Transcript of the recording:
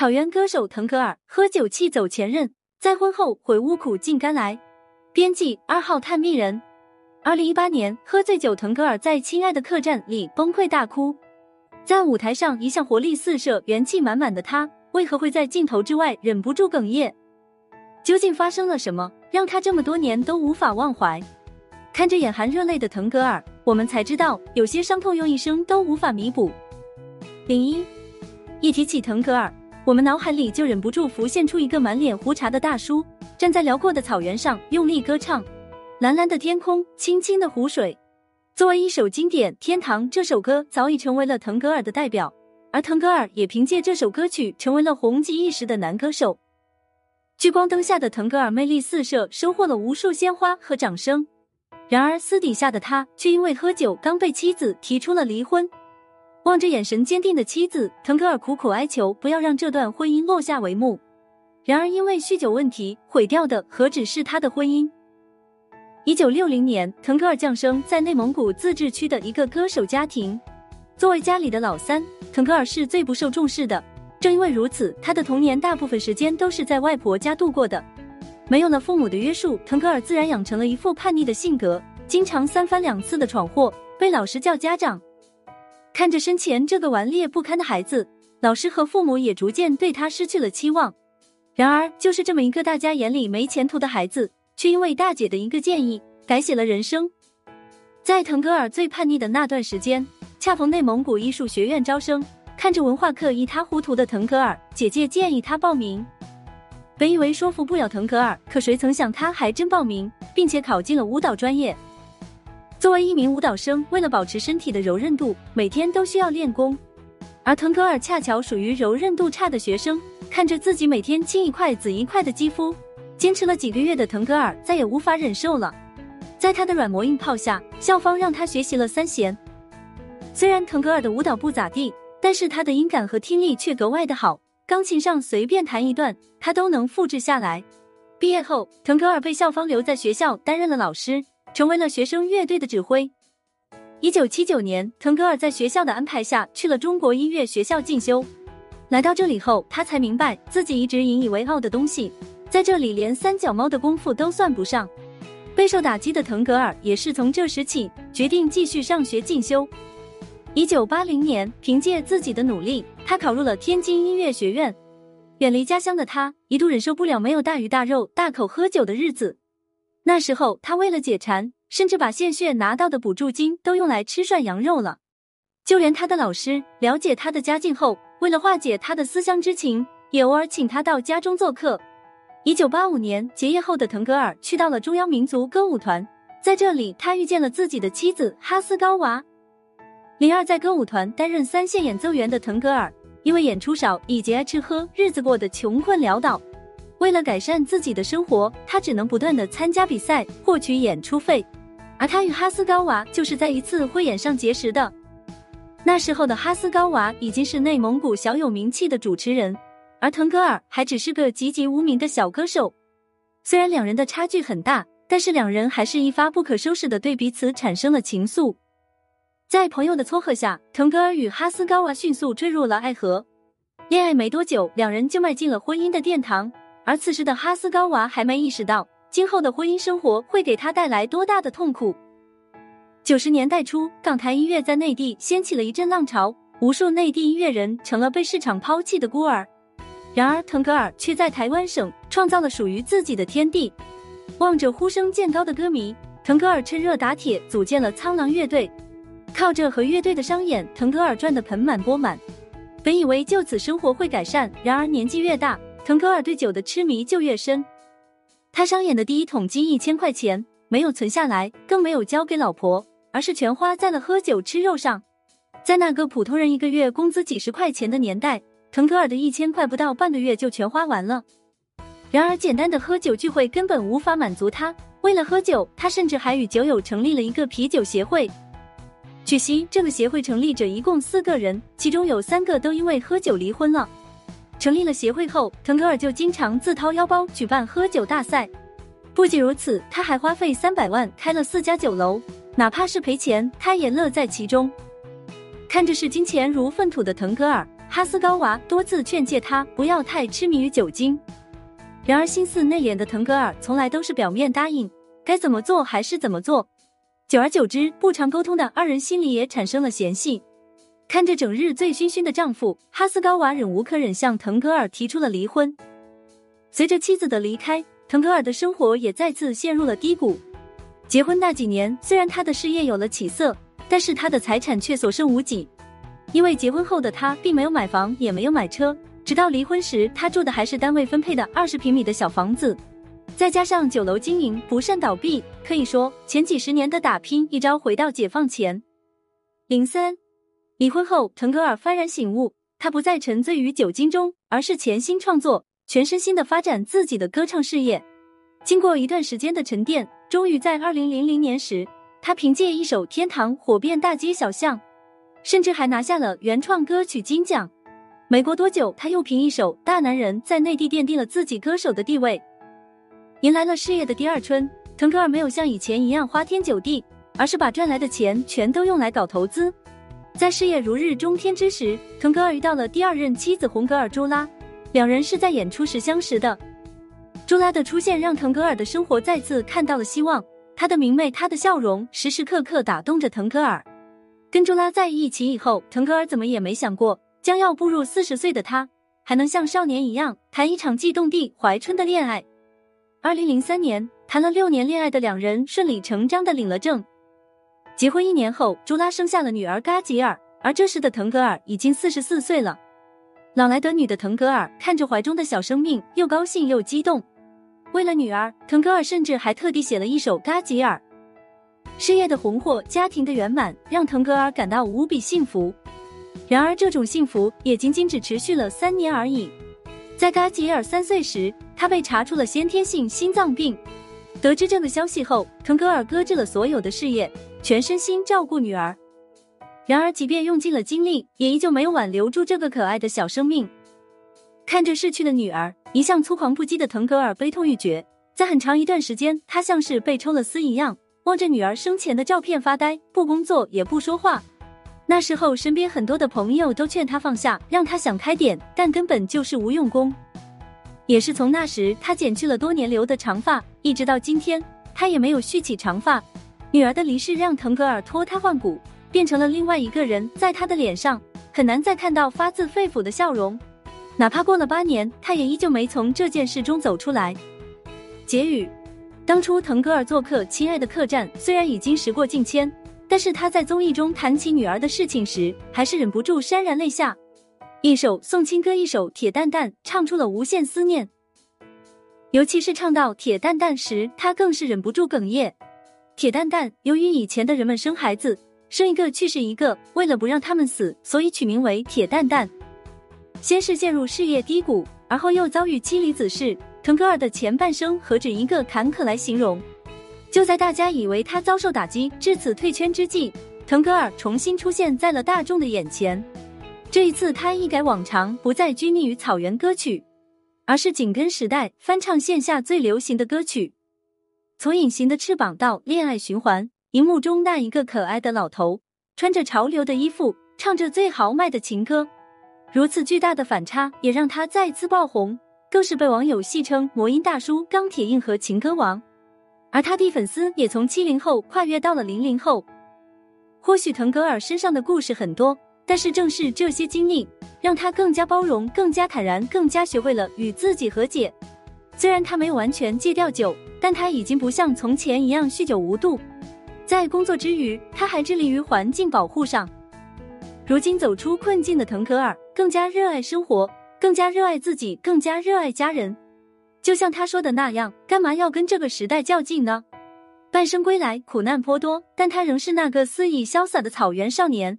草原歌手腾格尔喝酒气走前任，再婚后悔悟苦尽甘来。编辑二号探秘人。二零一八年，喝醉酒，腾格尔在《亲爱的客栈》里崩溃大哭。在舞台上一向活力四射、元气满满的他，为何会在镜头之外忍不住哽咽？究竟发生了什么，让他这么多年都无法忘怀？看着眼含热泪的腾格尔，我们才知道，有些伤痛用一生都无法弥补。零一，一提起腾格尔，我们脑海里就忍不住浮现出一个满脸胡茬的大叔，站在辽阔的草原上，用力歌唱。蓝蓝的天空，清清的湖水。作为一首经典，《天堂》这首歌早已成为了腾格尔的代表，而腾格尔也凭借这首歌曲成为了红极一时的男歌手。聚光灯下的腾格尔魅力四射，收获了无数鲜花和掌声。然而私底下的他却因为喝酒，刚被妻子提出了离婚。望着眼神坚定的妻子，腾格尔苦苦哀求不要让这段婚姻落下帷幕。然而因为酗酒问题，毁掉的何止是他的婚姻。一九六零年，腾格尔降生在内蒙古自治区的一个歌手家庭。作为家里的老三，腾格尔是最不受重视的。正因为如此，他的童年大部分时间都是在外婆家度过的。没有了父母的约束，腾格尔自然养成了一副叛逆的性格，经常三番两次的闯祸，被老师叫家长。看着身前这个顽劣不堪的孩子，老师和父母也逐渐对他失去了期望。然而，就是这么一个大家眼里没前途的孩子。却因为大姐的一个建议改写了人生。在腾格尔最叛逆的那段时间，恰逢内蒙古艺术学院招生，看着文化课一塌糊涂的腾格尔，姐姐建议他报名。本以为说服不了腾格尔，可谁曾想他还真报名，并且考进了舞蹈专业。作为一名舞蹈生，为了保持身体的柔韧度，每天都需要练功。而腾格尔恰巧属于柔韧度差的学生，看着自己每天青一块紫一块的肌肤。坚持了几个月的腾格尔再也无法忍受了，在他的软磨硬泡下，校方让他学习了三弦。虽然腾格尔的舞蹈不咋地，但是他的音感和听力却格外的好，钢琴上随便弹一段，他都能复制下来。毕业后，腾格尔被校方留在学校担任了老师，成为了学生乐队的指挥。一九七九年，腾格尔在学校的安排下去了中国音乐学校进修。来到这里后，他才明白自己一直引以为傲的东西。在这里，连三脚猫的功夫都算不上。备受打击的腾格尔也是从这时起决定继续上学进修。一九八零年，凭借自己的努力，他考入了天津音乐学院。远离家乡的他，一度忍受不了没有大鱼大肉、大口喝酒的日子。那时候，他为了解馋，甚至把献血拿到的补助金都用来吃涮羊肉了。就连他的老师了解他的家境后，为了化解他的思乡之情，也偶尔请他到家中做客。一九八五年结业后的腾格尔去到了中央民族歌舞团，在这里他遇见了自己的妻子哈斯高娃。零二在歌舞团担任三线演奏员的腾格尔，因为演出少以及爱吃喝，日子过得穷困潦倒。为了改善自己的生活，他只能不断的参加比赛获取演出费。而他与哈斯高娃就是在一次汇演上结识的。那时候的哈斯高娃已经是内蒙古小有名气的主持人。而腾格尔还只是个籍籍无名的小歌手，虽然两人的差距很大，但是两人还是一发不可收拾的对彼此产生了情愫。在朋友的撮合下，腾格尔与哈斯高娃迅速坠入了爱河。恋爱没多久，两人就迈进了婚姻的殿堂。而此时的哈斯高娃还没意识到，今后的婚姻生活会给他带来多大的痛苦。九十年代初，港台音乐在内地掀起了一阵浪潮，无数内地音乐人成了被市场抛弃的孤儿。然而，腾格尔却在台湾省创造了属于自己的天地。望着呼声渐高的歌迷，腾格尔趁热打铁组建了苍狼乐队。靠着和乐队的商演，腾格尔赚得盆满钵满。本以为就此生活会改善，然而年纪越大，腾格尔对酒的痴迷就越深。他商演的第一桶金一千块钱没有存下来，更没有交给老婆，而是全花在了喝酒吃肉上。在那个普通人一个月工资几十块钱的年代。腾格尔的一千块不到半个月就全花完了。然而，简单的喝酒聚会根本无法满足他。为了喝酒，他甚至还与酒友成立了一个啤酒协会。据悉，这个协会成立者一共四个人，其中有三个都因为喝酒离婚了。成立了协会后，腾格尔就经常自掏腰包举办喝酒大赛。不仅如此，他还花费三百万开了四家酒楼，哪怕是赔钱，他也乐在其中。看着视金钱如粪土的腾格尔。哈斯高娃多次劝诫他不要太痴迷于酒精。然而心思内敛的腾格尔从来都是表面答应，该怎么做还是怎么做。久而久之，不常沟通的二人心里也产生了嫌隙。看着整日醉醺醺的丈夫，哈斯高娃忍无可忍，向腾格尔提出了离婚。随着妻子的离开，腾格尔的生活也再次陷入了低谷。结婚那几年，虽然他的事业有了起色，但是他的财产却所剩无几。因为结婚后的他并没有买房，也没有买车，直到离婚时，他住的还是单位分配的二十平米的小房子。再加上酒楼经营不慎倒闭，可以说前几十年的打拼一朝回到解放前。零三，离婚后，腾格尔幡然醒悟，他不再沉醉于酒精中，而是潜心创作。全身心的发展自己的歌唱事业，经过一段时间的沉淀，终于在二零零零年时，他凭借一首《天堂》火遍大街小巷，甚至还拿下了原创歌曲金奖。没过多久，他又凭一首《大男人》在内地奠定了自己歌手的地位，迎来了事业的第二春。腾格尔没有像以前一样花天酒地，而是把赚来的钱全都用来搞投资。在事业如日中天之时，腾格尔遇到了第二任妻子红格尔朱拉。两人是在演出时相识的，朱拉的出现让腾格尔的生活再次看到了希望。她的明媚，她的笑容，时时刻刻打动着腾格尔。跟朱拉在一起以后，腾格尔怎么也没想过，将要步入四十岁的他，还能像少年一样谈一场悸动地怀春的恋爱。二零零三年，谈了六年恋爱的两人顺理成章的领了证。结婚一年后，朱拉生下了女儿嘎吉尔，而这时的腾格尔已经四十四岁了。老来得女的腾格尔看着怀中的小生命，又高兴又激动。为了女儿，腾格尔甚至还特地写了一首《嘎吉尔》。事业的红火，家庭的圆满，让腾格尔感到无比幸福。然而，这种幸福也仅仅只持续了三年而已。在嘎吉尔三岁时，他被查出了先天性心脏病。得知这个消息后，腾格尔搁置了所有的事业，全身心照顾女儿。然而，即便用尽了精力，也依旧没有挽留住这个可爱的小生命。看着逝去的女儿，一向粗狂不羁的腾格尔悲痛欲绝。在很长一段时间，他像是被抽了丝一样，望着女儿生前的照片发呆，不工作也不说话。那时候，身边很多的朋友都劝他放下，让他想开点，但根本就是无用功。也是从那时，他剪去了多年留的长发，一直到今天，他也没有蓄起长发。女儿的离世让腾格尔脱胎换骨。变成了另外一个人，在他的脸上很难再看到发自肺腑的笑容，哪怕过了八年，他也依旧没从这件事中走出来。结语：当初腾格尔做客《亲爱的客栈》，虽然已经时过境迁，但是他在综艺中谈起女儿的事情时，还是忍不住潸然泪下。一首送亲歌，一首铁蛋蛋，唱出了无限思念。尤其是唱到铁蛋蛋时，他更是忍不住哽咽。铁蛋蛋，由于以前的人们生孩子。生一个去世一个，为了不让他们死，所以取名为铁蛋蛋。先是陷入事业低谷，而后又遭遇妻离子逝，腾格尔的前半生何止一个坎坷来形容？就在大家以为他遭受打击，至此退圈之际，腾格尔重新出现在了大众的眼前。这一次，他一改往常，不再拘泥于草原歌曲，而是紧跟时代，翻唱线下最流行的歌曲，从《隐形的翅膀》到《恋爱循环》。荧幕中那一个可爱的老头，穿着潮流的衣服，唱着最豪迈的情歌，如此巨大的反差，也让他再次爆红，更是被网友戏称“魔音大叔”“钢铁硬核情歌王”。而他的粉丝也从七零后跨越到了零零后。或许腾格尔身上的故事很多，但是正是这些经历，让他更加包容、更加坦然、更加学会了与自己和解。虽然他没有完全戒掉酒，但他已经不像从前一样酗酒无度。在工作之余，他还致力于环境保护上。如今走出困境的腾格尔，更加热爱生活，更加热爱自己，更加热爱家人。就像他说的那样：“干嘛要跟这个时代较劲呢？”半生归来，苦难颇多，但他仍是那个肆意潇洒的草原少年。